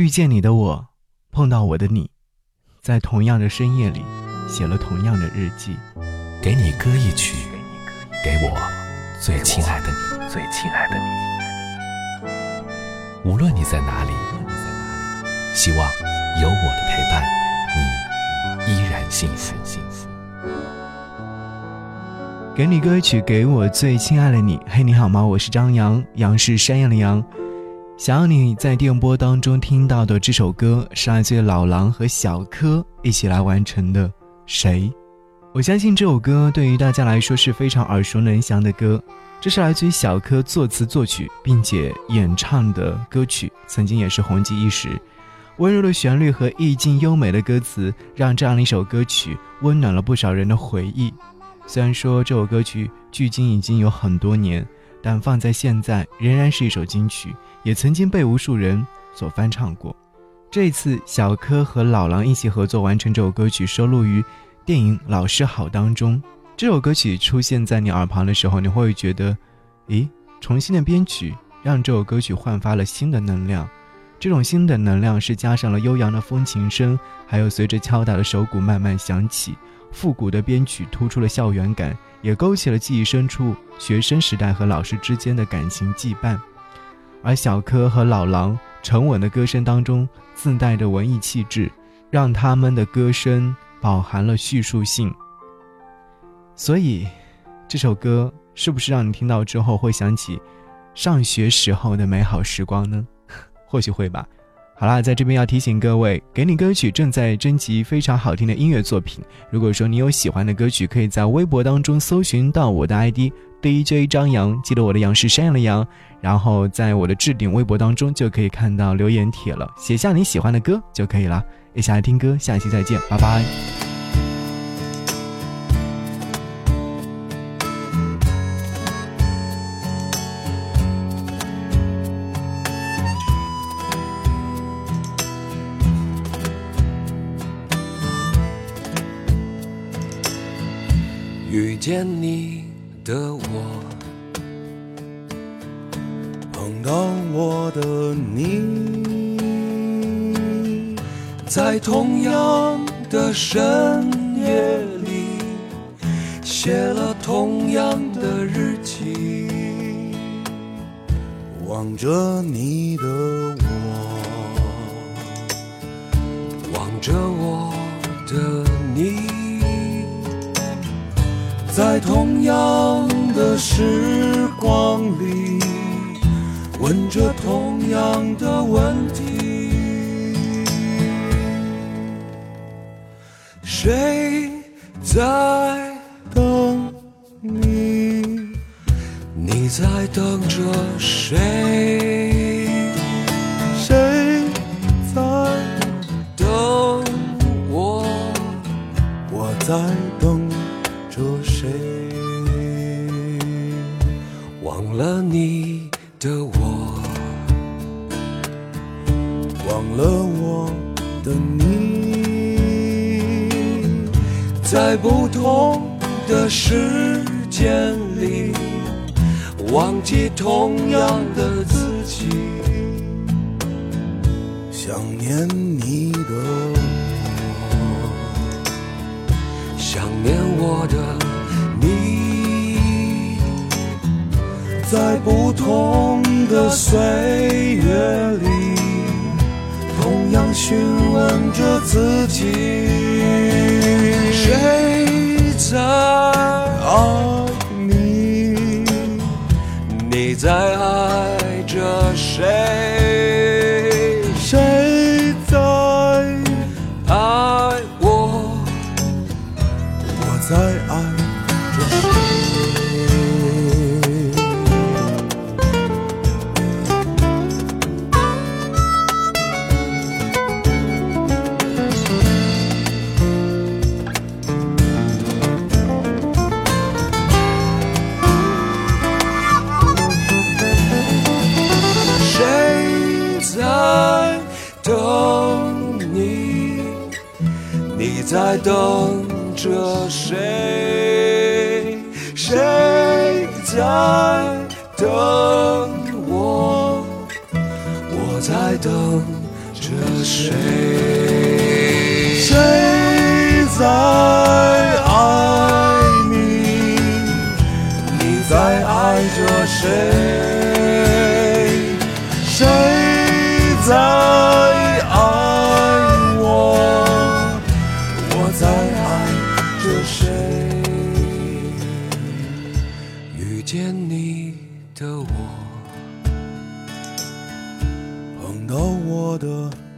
遇见你的我，碰到我的你，在同样的深夜里，写了同样的日记。给你歌一曲，给我最亲爱的你，最亲爱的你。无论你在哪里，希望有我的陪伴，你依然幸福。幸福。给你歌曲，给我最亲爱的你。嘿，你好吗？我是张扬，杨是山羊的羊。想要你在电波当中听到的这首歌，是来自于老狼和小柯一起来完成的。谁？我相信这首歌对于大家来说是非常耳熟能详的歌。这是来自于小柯作词作曲并且演唱的歌曲，曾经也是红极一时。温柔的旋律和意境优美的歌词，让这样的一首歌曲温暖了不少人的回忆。虽然说这首歌曲距今已经有很多年。但放在现在仍然是一首金曲，也曾经被无数人所翻唱过。这次小柯和老狼一起合作完成这首歌曲，收录于电影《老师好》当中。这首歌曲出现在你耳旁的时候，你会觉得，咦，重新的编曲让这首歌曲焕发了新的能量。这种新的能量是加上了悠扬的风琴声，还有随着敲打的手鼓慢慢响起，复古的编曲突出了校园感。也勾起了记忆深处学生时代和老师之间的感情羁绊，而小柯和老狼沉稳的歌声当中自带的文艺气质，让他们的歌声饱含了叙述性。所以，这首歌是不是让你听到之后会想起上学时候的美好时光呢？或许会吧。好啦，在这边要提醒各位，给你歌曲正在征集非常好听的音乐作品。如果说你有喜欢的歌曲，可以在微博当中搜寻到我的 ID DJ 张扬，记得我的杨是山羊的羊，然后在我的置顶微博当中就可以看到留言帖了，写下你喜欢的歌就可以了。一起来听歌，下期再见，拜拜。遇见你的我，碰到我的你，在同样的深夜里，写了同样的日记，望着你的我，望着我的你。在同样的时光里，问着同样的问题：谁在等你？你在等着谁？谁在等我？我在等。着谁？忘了你的我，忘了我的你，在不同的时间里，忘记同样的自己，想念你的我。想念我的在不同的岁月里，同样询问着自己：谁在爱你？你在爱着谁？谁在爱我？我在爱着谁在等着谁？谁在等我？我在等着谁？谁到我的。